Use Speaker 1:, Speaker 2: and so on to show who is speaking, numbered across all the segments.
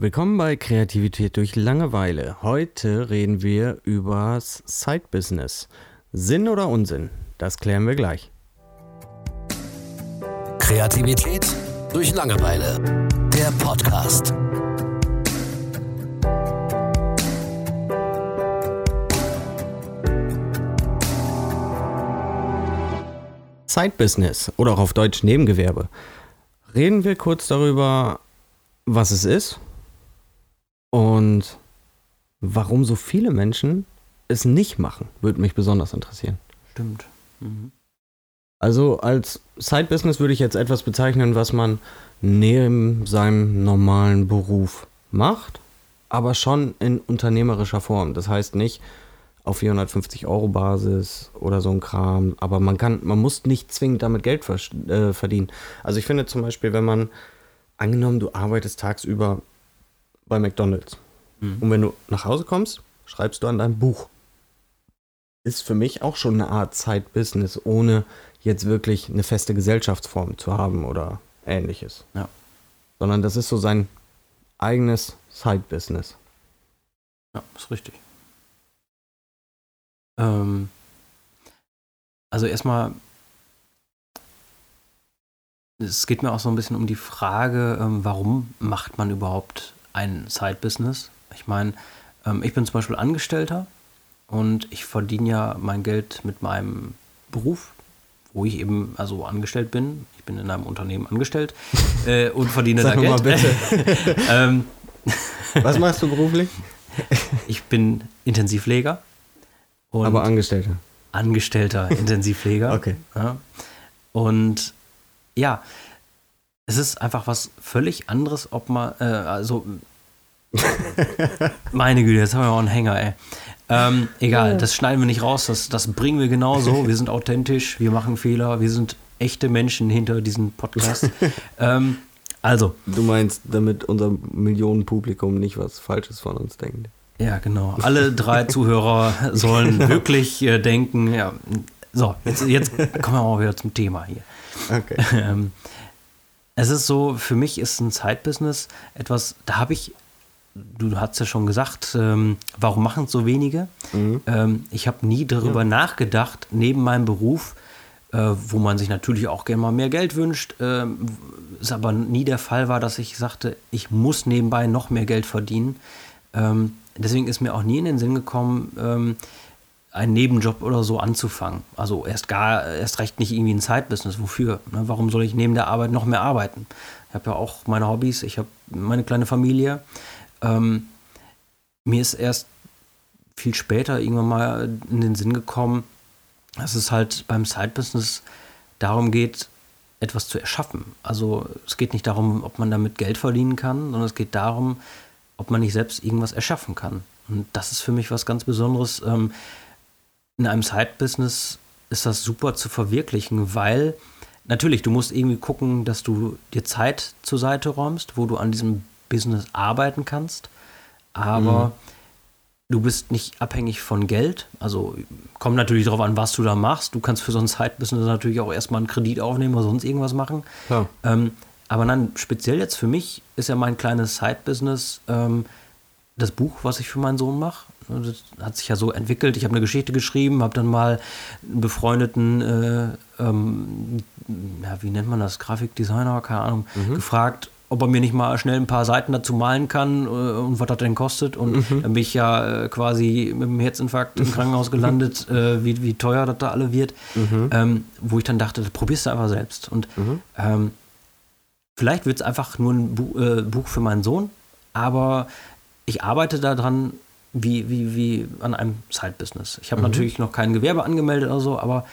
Speaker 1: Willkommen bei Kreativität durch Langeweile. Heute reden wir übers Side-Business. Sinn oder Unsinn? Das klären wir gleich.
Speaker 2: Kreativität durch Langeweile. Der Podcast.
Speaker 1: Side-Business oder auch auf Deutsch Nebengewerbe. Reden wir kurz darüber, was es ist und warum so viele Menschen es nicht machen, würde mich besonders interessieren.
Speaker 3: Stimmt. Mhm.
Speaker 1: Also als Side-Business würde ich jetzt etwas bezeichnen, was man neben seinem normalen Beruf macht, aber schon in unternehmerischer Form. Das heißt nicht auf 450 Euro Basis oder so ein Kram, aber man kann, man muss nicht zwingend damit Geld äh, verdienen. Also ich finde zum Beispiel, wenn man angenommen, du arbeitest tagsüber bei McDonalds. Mhm. Und wenn du nach Hause kommst, schreibst du an deinem Buch. Ist für mich auch schon eine Art Zeitbusiness, ohne jetzt wirklich eine feste Gesellschaftsform zu haben oder ähnliches.
Speaker 3: Ja.
Speaker 1: Sondern das ist so sein eigenes Side-Business.
Speaker 3: Ja, ist richtig. Ähm, also erstmal, es geht mir auch so ein bisschen um die Frage, ähm, warum macht man überhaupt ein Side-Business. Ich meine, ähm, ich bin zum Beispiel Angestellter und ich verdiene ja mein Geld mit meinem Beruf, wo ich eben also angestellt bin. Ich bin in einem Unternehmen angestellt äh, und verdiene
Speaker 1: Sag
Speaker 3: da Geld.
Speaker 1: Mal bitte. ähm, Was machst du beruflich?
Speaker 3: Ich bin Intensivpfleger.
Speaker 1: Aber Angestellter.
Speaker 3: Angestellter Intensivpfleger.
Speaker 1: okay.
Speaker 3: Ja. Und ja, es ist einfach was völlig anderes, ob man, äh, also, meine Güte, jetzt haben wir auch einen Hänger, ey. Ähm, egal, das schneiden wir nicht raus, das, das bringen wir genauso. Wir sind authentisch, wir machen Fehler, wir sind echte Menschen hinter diesem Podcast. ähm, also.
Speaker 1: Du meinst, damit unser Millionenpublikum nicht was Falsches von uns denkt.
Speaker 3: Ja, genau. Alle drei Zuhörer sollen genau. wirklich äh, denken, ja, so, jetzt, jetzt kommen wir mal wieder zum Thema hier.
Speaker 1: Okay.
Speaker 3: Ähm, es ist so, für mich ist ein Side-Business etwas, da habe ich, du hast ja schon gesagt, ähm, warum machen es so wenige? Mhm. Ähm, ich habe nie darüber ja. nachgedacht, neben meinem Beruf, äh, wo man sich natürlich auch gerne mal mehr Geld wünscht, äh, es aber nie der Fall war, dass ich sagte, ich muss nebenbei noch mehr Geld verdienen. Ähm, deswegen ist mir auch nie in den Sinn gekommen, ähm, einen Nebenjob oder so anzufangen. Also erst gar, erst recht nicht irgendwie ein Side-Business. Wofür? Ne? Warum soll ich neben der Arbeit noch mehr arbeiten? Ich habe ja auch meine Hobbys, ich habe meine kleine Familie. Ähm, mir ist erst viel später irgendwann mal in den Sinn gekommen, dass es halt beim Side-Business darum geht, etwas zu erschaffen. Also es geht nicht darum, ob man damit Geld verdienen kann, sondern es geht darum, ob man nicht selbst irgendwas erschaffen kann. Und das ist für mich was ganz Besonderes. Ähm, in einem Side-Business ist das super zu verwirklichen, weil natürlich, du musst irgendwie gucken, dass du dir Zeit zur Seite räumst, wo du an diesem Business arbeiten kannst. Aber mhm. du bist nicht abhängig von Geld. Also kommt natürlich darauf an, was du da machst. Du kannst für so ein Side-Business natürlich auch erstmal einen Kredit aufnehmen oder sonst irgendwas machen.
Speaker 1: Ja.
Speaker 3: Ähm, aber dann speziell jetzt für mich ist ja mein kleines Side-Business ähm, das Buch, was ich für meinen Sohn mache. Das hat sich ja so entwickelt. Ich habe eine Geschichte geschrieben, habe dann mal einen befreundeten, äh, ähm, ja, wie nennt man das, Grafikdesigner, keine Ahnung, mhm. gefragt, ob er mir nicht mal schnell ein paar Seiten dazu malen kann äh, und was das denn kostet. Und mhm. dann bin ich ja äh, quasi mit einem Herzinfarkt im Krankenhaus gelandet, äh, wie, wie teuer das da alle wird. Mhm. Ähm, wo ich dann dachte, probierst du einfach selbst. Und mhm. ähm, vielleicht wird es einfach nur ein Bu äh, Buch für meinen Sohn, aber ich arbeite daran wie, wie, wie an einem Side-Business. Ich habe mhm. natürlich noch kein Gewerbe angemeldet oder so, aber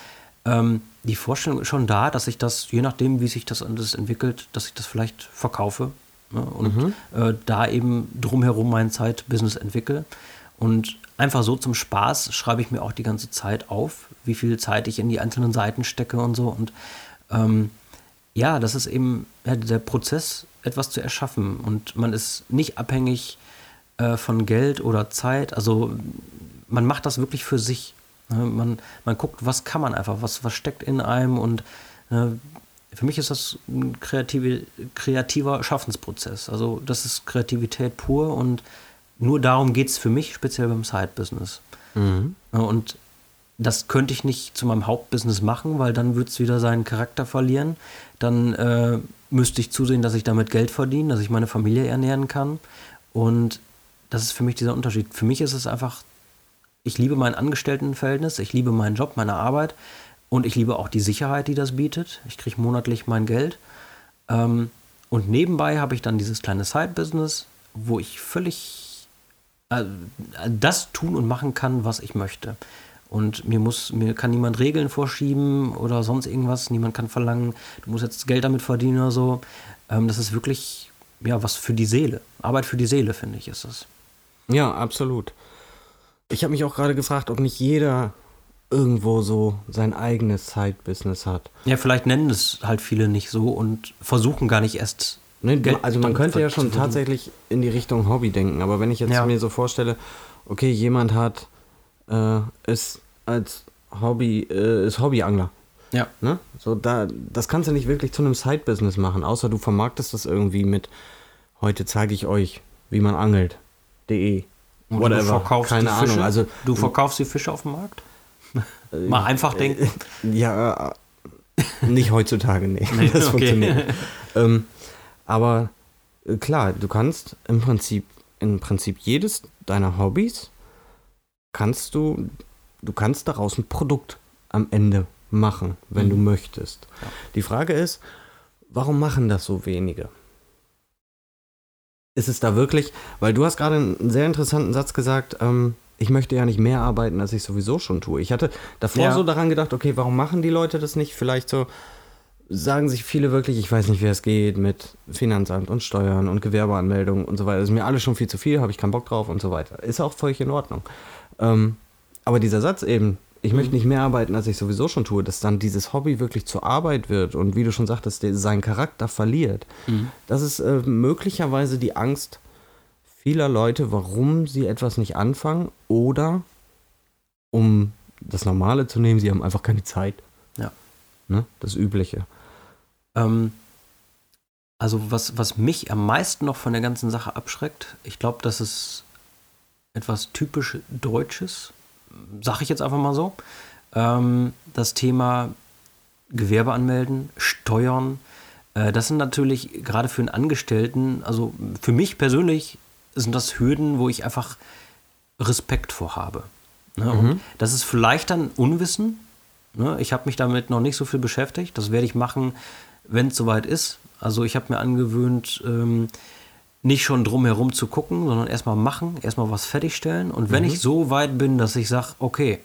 Speaker 3: ähm, die Vorstellung ist schon da, dass ich das, je nachdem, wie sich das alles entwickelt, dass ich das vielleicht verkaufe ne, und mhm. äh, da eben drumherum mein Side-Business entwickle. Und einfach so zum Spaß schreibe ich mir auch die ganze Zeit auf, wie viel Zeit ich in die einzelnen Seiten stecke und so. Und ähm, ja, das ist eben ja, der Prozess, etwas zu erschaffen. Und man ist nicht abhängig äh, von Geld oder Zeit. Also man macht das wirklich für sich. Ne? Man, man guckt, was kann man einfach, was, was steckt in einem und äh, für mich ist das ein kreative, kreativer Schaffensprozess. Also das ist Kreativität pur und nur darum geht es für mich, speziell beim Side-Business. Mhm. Und das könnte ich nicht zu meinem Hauptbusiness machen, weil dann würde es wieder seinen Charakter verlieren. Dann äh, müsste ich zusehen, dass ich damit Geld verdiene, dass ich meine Familie ernähren kann. Und das ist für mich dieser Unterschied. Für mich ist es einfach, ich liebe mein Angestelltenverhältnis, ich liebe meinen Job, meine Arbeit und ich liebe auch die Sicherheit, die das bietet. Ich kriege monatlich mein Geld. Ähm, und nebenbei habe ich dann dieses kleine Side-Business, wo ich völlig äh, das tun und machen kann, was ich möchte. Und mir muss, mir kann niemand Regeln vorschieben oder sonst irgendwas. Niemand kann verlangen, du musst jetzt Geld damit verdienen oder so. Ähm, das ist wirklich, ja, was für die Seele. Arbeit für die Seele, finde ich, ist das.
Speaker 1: Ja, absolut. Ich habe mich auch gerade gefragt, ob nicht jeder irgendwo so sein eigenes Side-Business hat.
Speaker 3: Ja, vielleicht nennen es halt viele nicht so und versuchen gar nicht erst.
Speaker 1: Ne, Geld also man könnte ja schon tatsächlich in die Richtung Hobby denken, aber wenn ich jetzt ja. mir so vorstelle, okay, jemand hat, äh, ist als Hobby, äh, ist Hobbyangler.
Speaker 3: Ja.
Speaker 1: Ne? So, da, das kannst du nicht wirklich zu einem Side-Business machen, außer du vermarktest das irgendwie mit, heute zeige ich euch, wie man angelt. De.
Speaker 3: Whatever. Du verkaufst Keine Ahnung. Fische? Also, du verkaufst die Fische auf dem Markt? Äh, Mal einfach denken.
Speaker 1: Ja, nicht heutzutage, nee. nee das okay. funktioniert. ähm, aber äh, klar, du kannst im Prinzip, im Prinzip jedes deiner Hobbys kannst du du kannst daraus ein Produkt am Ende machen, wenn mhm. du möchtest. Ja. Die Frage ist, warum machen das so wenige? Ist es da wirklich, weil du hast gerade einen sehr interessanten Satz gesagt, ähm, ich möchte ja nicht mehr arbeiten, als ich sowieso schon tue. Ich hatte davor ja. so daran gedacht, okay, warum machen die Leute das nicht? Vielleicht so, sagen sich viele wirklich, ich weiß nicht, wie es geht mit Finanzamt und Steuern und Gewerbeanmeldungen und so weiter. Das ist mir alles schon viel zu viel, habe ich keinen Bock drauf und so weiter. Ist auch völlig in Ordnung. Ähm, aber dieser Satz eben, ich mhm. möchte nicht mehr arbeiten, als ich sowieso schon tue, dass dann dieses Hobby wirklich zur Arbeit wird und wie du schon sagtest, der, seinen Charakter verliert. Mhm. Das ist äh, möglicherweise die Angst vieler Leute, warum sie etwas nicht anfangen oder um das Normale zu nehmen, sie haben einfach keine Zeit.
Speaker 3: Ja.
Speaker 1: Ne? Das Übliche.
Speaker 3: Ähm, also was, was mich am meisten noch von der ganzen Sache abschreckt, ich glaube, das ist etwas typisch Deutsches sage ich jetzt einfach mal so. Ähm, das Thema Gewerbe anmelden, Steuern, äh, das sind natürlich gerade für einen Angestellten, also für mich persönlich sind das Hürden, wo ich einfach Respekt vor habe. Ne? Mhm. das ist vielleicht dann Unwissen. Ne? Ich habe mich damit noch nicht so viel beschäftigt. Das werde ich machen, wenn es soweit ist. Also ich habe mir angewöhnt, ähm, nicht schon drumherum zu gucken, sondern erstmal machen, erstmal was fertigstellen. Und wenn mhm. ich so weit bin, dass ich sage, okay,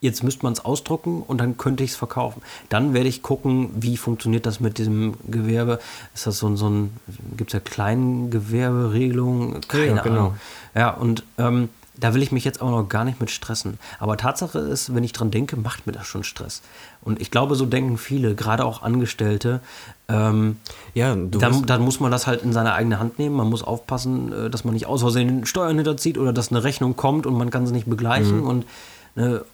Speaker 3: jetzt müsste man es ausdrucken und dann könnte ich es verkaufen. Dann werde ich gucken, wie funktioniert das mit diesem Gewerbe. Ist das so ein, so ein gibt es ja Kleingewerberegelungen? Keine ja, genau. Ahnung. Ja, und ähm, da will ich mich jetzt auch noch gar nicht mit stressen. Aber Tatsache ist, wenn ich dran denke, macht mir das schon Stress. Und ich glaube, so denken viele, gerade auch Angestellte. Ähm, ja, dann, dann, muss man das halt in seine eigene Hand nehmen. Man muss aufpassen, äh, dass man nicht aus Versehen Steuern hinterzieht oder dass eine Rechnung kommt und man kann sie nicht begleichen. Mhm. Und ne,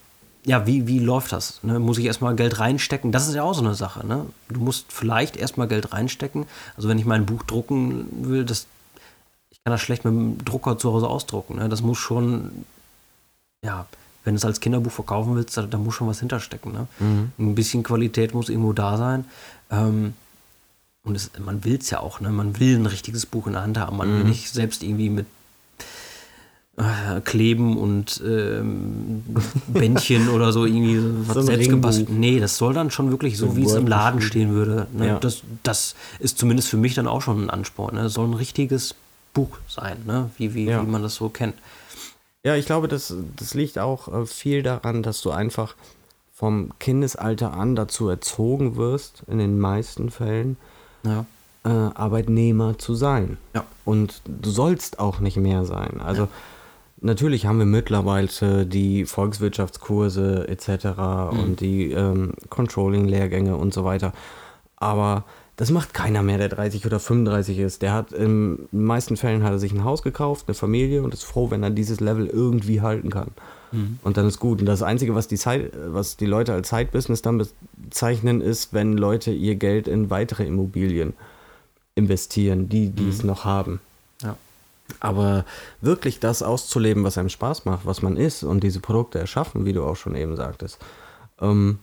Speaker 3: ja, wie, wie läuft das? Ne? Muss ich erstmal Geld reinstecken? Das ist ja auch so eine Sache. Ne? Du musst vielleicht erstmal Geld reinstecken. Also wenn ich mein Buch drucken will, das, ich kann das schlecht mit dem Drucker zu Hause ausdrucken. Ne? Das muss schon, ja, wenn du es als Kinderbuch verkaufen willst, da, da muss schon was hinterstecken. Ne? Mhm. Ein bisschen Qualität muss irgendwo da sein. Ähm, und es, man will es ja auch, ne? Man will ein richtiges Buch in der Hand haben. Man mhm. will nicht selbst irgendwie mit äh, Kleben und ähm, Bändchen oder so irgendwie was so selbst gebastelt. Nee, das soll dann schon wirklich so, so wie es im Laden stehen würde. Ne? Ja. Das, das ist zumindest für mich dann auch schon ein Ansporn. Ne? Es soll ein richtiges Buch sein, ne? wie, wie, ja. wie man das so kennt.
Speaker 1: Ja, ich glaube, das, das liegt auch äh, viel daran, dass du einfach vom Kindesalter an dazu erzogen wirst, in den meisten Fällen, ja. äh, Arbeitnehmer zu sein.
Speaker 3: Ja.
Speaker 1: Und du sollst auch nicht mehr sein. Also ja. natürlich haben wir mittlerweile die Volkswirtschaftskurse etc. Mhm. und die ähm, Controlling-Lehrgänge und so weiter. Aber Das macht keiner mehr, der 30 oder 35 ist. Der hat in den meisten Fällen hat er sich ein Haus gekauft, eine Familie und ist froh, wenn er dieses Level irgendwie halten kann. Mhm. Und dann ist gut. Und das Einzige, was die, Zeit, was die Leute als Zeitbusiness dann bezeichnen, ist, wenn Leute ihr Geld in weitere Immobilien investieren, die, die mhm. es noch haben. Ja. Aber wirklich das auszuleben, was einem Spaß macht, was man ist und diese Produkte erschaffen, wie du auch schon eben sagtest, ähm,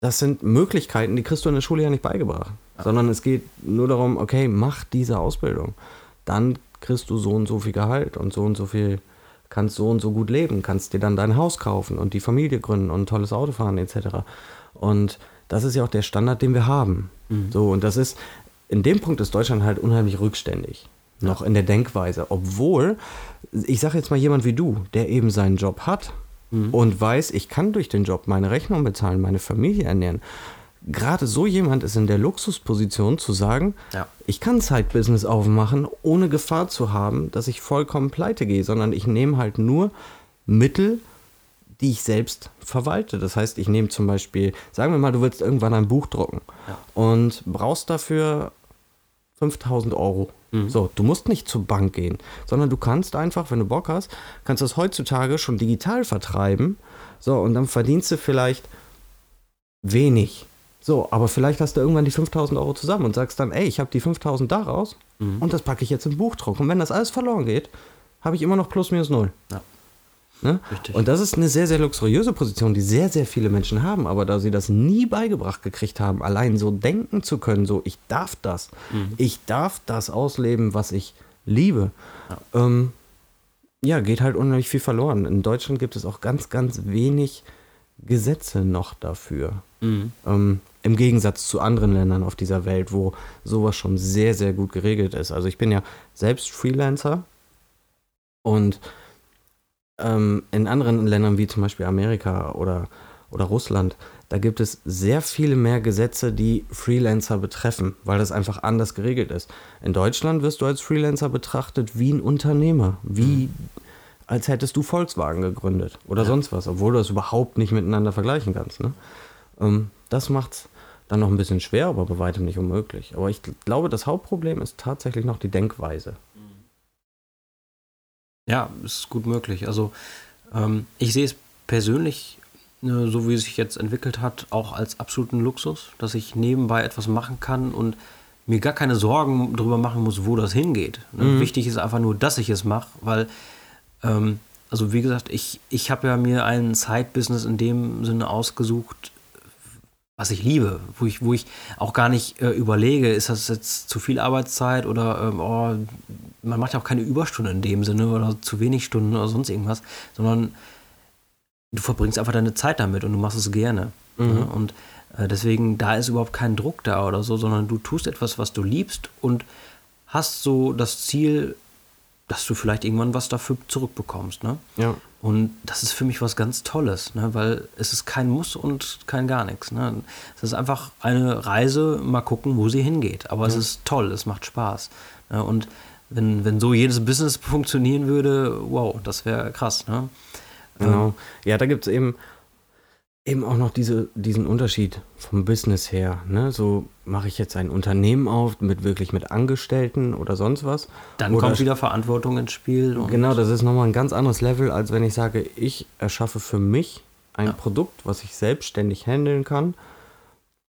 Speaker 1: das sind Möglichkeiten, die kriegst du in der Schule ja nicht beigebracht. Ja. Sondern es geht nur darum, okay, mach diese Ausbildung. Dann kriegst du so und so viel Gehalt und so und so viel, kannst so und so gut leben, kannst dir dann dein Haus kaufen und die Familie gründen und ein tolles Auto fahren etc. Und das ist ja auch der Standard, den wir haben. Mhm. So, und das ist, in dem Punkt ist Deutschland halt unheimlich rückständig. Noch in der Denkweise. Obwohl, ich sage jetzt mal jemand wie du, der eben seinen Job hat, mhm. und weiß, ich kann durch den Job meine Rechnung bezahlen, meine Familie ernähren. Gerade so jemand ist in der Luxusposition zu sagen, ja. ich kann Zeitbusiness aufmachen, ohne Gefahr zu haben, dass ich vollkommen pleite gehe, sondern ich nehme halt nur Mittel, die ich selbst verwalte. Das heißt, ich nehme zum Beispiel, sagen wir mal, du willst irgendwann ein Buch drucken ja. und brauchst dafür 5000 Euro. Mhm. So, du musst nicht zur Bank gehen, sondern du kannst einfach, wenn du Bock hast, kannst das heutzutage schon digital vertreiben. So, und dann verdienst du vielleicht wenig. So, aber vielleicht hast du irgendwann die 5000 Euro zusammen und sagst dann, ey, ich habe die 5000 daraus mhm. und das packe ich jetzt im Buchdruck. Und wenn das alles verloren geht, habe ich immer noch plus minus null. Ja. Ne? Und das ist eine sehr, sehr luxuriöse Position, die sehr, sehr viele Menschen haben. Aber da sie das nie beigebracht gekriegt haben, allein so denken zu können, so ich darf das, mhm. ich darf das ausleben, was ich liebe, ja. Ähm, ja, geht halt unheimlich viel verloren. In Deutschland gibt es auch ganz, ganz wenig Gesetze noch dafür. Mhm. Ähm, Im Gegensatz zu anderen Ländern auf dieser Welt, wo sowas schon sehr, sehr gut geregelt ist. Also ich bin ja selbst Freelancer und ähm, in anderen Ländern wie zum Beispiel Amerika oder, oder Russland, da gibt es sehr viele mehr Gesetze, die Freelancer betreffen, weil das einfach anders geregelt ist. In Deutschland wirst du als Freelancer betrachtet wie ein Unternehmer, wie mhm. als hättest du Volkswagen gegründet oder ja. sonst was, obwohl du das überhaupt nicht miteinander vergleichen kannst. Ne? Ähm, das macht es dann noch ein bisschen schwer, aber bei weitem nicht unmöglich. Aber ich glaube, das Hauptproblem ist tatsächlich noch die Denkweise.
Speaker 3: Ja, ist gut möglich. Also ähm, ich sehe es persönlich, ne, so wie es sich jetzt entwickelt hat, auch als absoluten Luxus, dass ich nebenbei etwas machen kann und mir gar keine Sorgen darüber machen muss, wo das hingeht. Ne? Mhm. Wichtig ist einfach nur, dass ich es mache, weil, ähm, also wie gesagt, ich, ich habe ja mir ein Side-Business in dem Sinne ausgesucht, was ich liebe, wo ich, wo ich auch gar nicht äh, überlege, ist das jetzt zu viel Arbeitszeit oder ähm, oh, man macht ja auch keine Überstunden in dem Sinne oder zu wenig Stunden oder sonst irgendwas, sondern du verbringst einfach deine Zeit damit und du machst es gerne. Mhm. Ne? Und äh, deswegen, da ist überhaupt kein Druck da oder so, sondern du tust etwas, was du liebst und hast so das Ziel, dass du vielleicht irgendwann was dafür zurückbekommst. Ne? Ja. Und das ist für mich was ganz Tolles, ne? weil es ist kein Muss und kein gar nichts. Ne? Es ist einfach eine Reise, mal gucken, wo sie hingeht. Aber ja. es ist toll, es macht Spaß. Ne? Und wenn, wenn so jedes Business funktionieren würde, wow, das wäre krass. Ne?
Speaker 1: Genau. Ähm, ja, da gibt es eben eben auch noch diese, diesen Unterschied vom Business her. Ne? So mache ich jetzt ein Unternehmen auf, mit wirklich mit Angestellten oder sonst was.
Speaker 3: Dann oder kommt wieder Verantwortung ins Spiel.
Speaker 1: genau, das ist nochmal ein ganz anderes Level, als wenn ich sage, ich erschaffe für mich ein ja. Produkt, was ich selbstständig handeln kann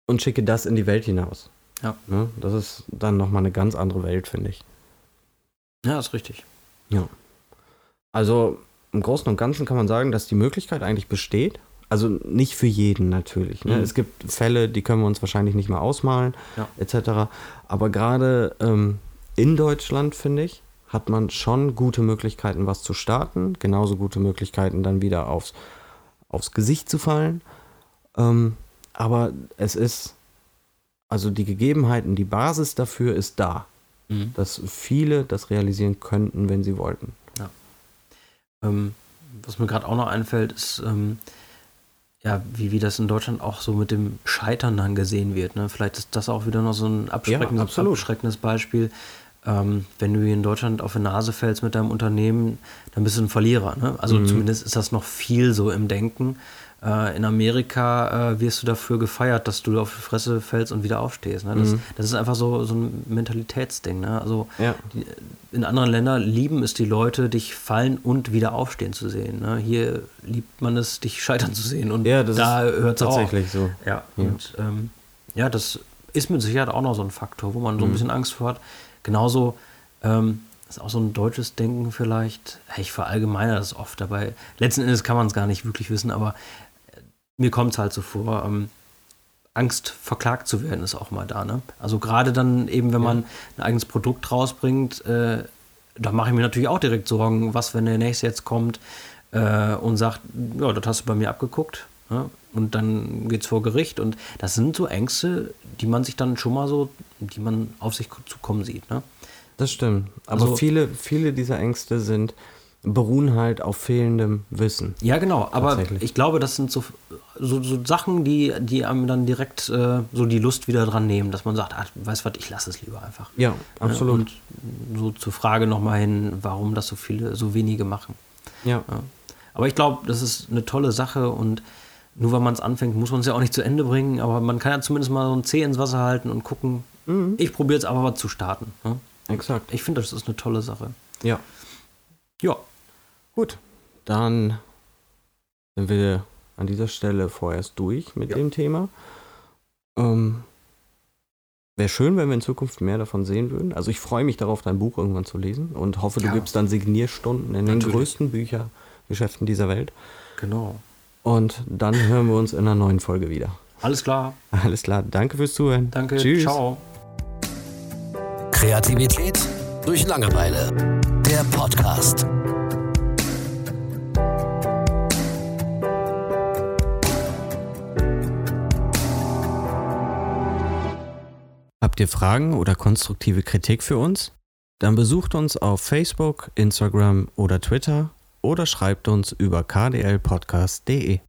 Speaker 1: und schicke das in die Welt hinaus. Ja. Ne? Das ist dann nochmal eine ganz andere Welt, finde ich.
Speaker 3: Ja, ist richtig.
Speaker 1: Ja. Also im Großen und Ganzen kann man sagen, dass die Möglichkeit eigentlich besteht, also nicht für jeden natürlich. Ne? Mhm. Es gibt Fälle, die können wir uns wahrscheinlich nicht mal ausmalen, ja. etc. Aber gerade ähm, in Deutschland, finde ich, hat man schon gute Möglichkeiten, was zu starten. Genauso gute Möglichkeiten, dann wieder aufs, aufs Gesicht zu fallen. Ähm, aber es ist, also die Gegebenheiten, die Basis dafür ist da. Mhm. Dass viele das realisieren könnten, wenn sie wollten. Ja.
Speaker 3: Ähm, was mir gerade auch noch einfällt, ist, ähm, ja, wie, wie das in Deutschland auch so mit dem Scheitern dann gesehen wird. Ne? Vielleicht ist das auch wieder noch so ein abschreckendes, ja, abschreckendes Beispiel. Ähm, wenn du hier in Deutschland auf die Nase fällst mit deinem Unternehmen, dann bist du ein Verlierer. Ne? Also mhm. zumindest ist das noch viel so im Denken. Äh, in Amerika äh, wirst du dafür gefeiert, dass du auf die Fresse fällst und wieder aufstehst. Ne? Das,
Speaker 1: Mhm.
Speaker 3: das ist einfach so, so ein Mentalitätsding. Ne? Also
Speaker 1: Ja.
Speaker 3: die, in anderen Ländern lieben es die Leute, dich fallen und wieder aufstehen zu sehen. Ne? Hier liebt man es, dich scheitern zu sehen. Und
Speaker 1: Ja,
Speaker 3: da hört es auf.
Speaker 1: tatsächlich so.
Speaker 3: Ja,
Speaker 1: Ja.
Speaker 3: und ähm, ja, das ist mit Sicherheit auch noch so ein Faktor, wo man so ein
Speaker 1: Mhm.
Speaker 3: bisschen Angst vor hat. Genauso ähm, ist auch so ein deutsches Denken vielleicht. Ich verallgemeine das oft dabei. Letzten Endes kann man es gar nicht wirklich wissen, aber mir kommt es halt so vor. Ähm, Angst, verklagt zu werden, ist auch mal da. Ne? Also gerade dann eben, wenn man ein eigenes Produkt rausbringt, äh, da mache ich mir natürlich auch direkt Sorgen, was, wenn der nächste jetzt kommt äh, und sagt, ja, das hast du bei mir abgeguckt. Ne? Und dann geht's vor Gericht. Und das sind so Ängste, die man sich dann schon mal so, die man auf sich zukommen sieht. Ne?
Speaker 1: Das stimmt. Aber
Speaker 3: Also-
Speaker 1: viele, viele dieser Ängste sind, beruhen halt auf fehlendem Wissen.
Speaker 3: Ja, genau. Aber ich glaube, das sind so, so, so Sachen, die, die einem dann direkt äh, so die Lust wieder dran nehmen, dass man sagt, ach, weißt du was, ich lasse es lieber einfach.
Speaker 1: Ja, absolut.
Speaker 3: Und so zur Frage nochmal hin, warum das so viele, so wenige machen.
Speaker 1: ja.
Speaker 3: Ja. Aber ich glaube, das ist eine tolle Sache und nur weil man es anfängt, muss man es ja auch nicht zu Ende bringen, aber man kann ja zumindest mal so ein Zeh ins Wasser halten und gucken.
Speaker 1: Mhm.
Speaker 3: Ich probiere jetzt aber mal zu starten. Ne?
Speaker 1: Exakt.
Speaker 3: Ich finde, das ist eine tolle Sache.
Speaker 1: Ja.
Speaker 3: Ja,
Speaker 1: Gut. Dann sind wir an dieser Stelle vorerst durch mit
Speaker 3: Ja.
Speaker 1: dem Thema. Ähm, Wäre schön, wenn wir in Zukunft mehr davon sehen würden. Also ich freue mich darauf, dein Buch irgendwann zu lesen und hoffe, du
Speaker 3: Ja.
Speaker 1: gibst dann Signierstunden in den
Speaker 3: Natürlich.
Speaker 1: größten Büchergeschäften dieser Welt.
Speaker 3: genau.
Speaker 1: Und dann hören wir uns in einer neuen Folge wieder.
Speaker 3: Alles klar.
Speaker 1: Alles klar, danke fürs Zuhören.
Speaker 3: Danke.
Speaker 1: Tschüss.
Speaker 3: Ciao.
Speaker 2: Kreativität durch Langeweile. Der Podcast.
Speaker 1: Habt ihr Fragen oder konstruktive Kritik für uns? Dann besucht uns auf Facebook, Instagram oder Twitter oder schreibt uns über kdlpodcast.de.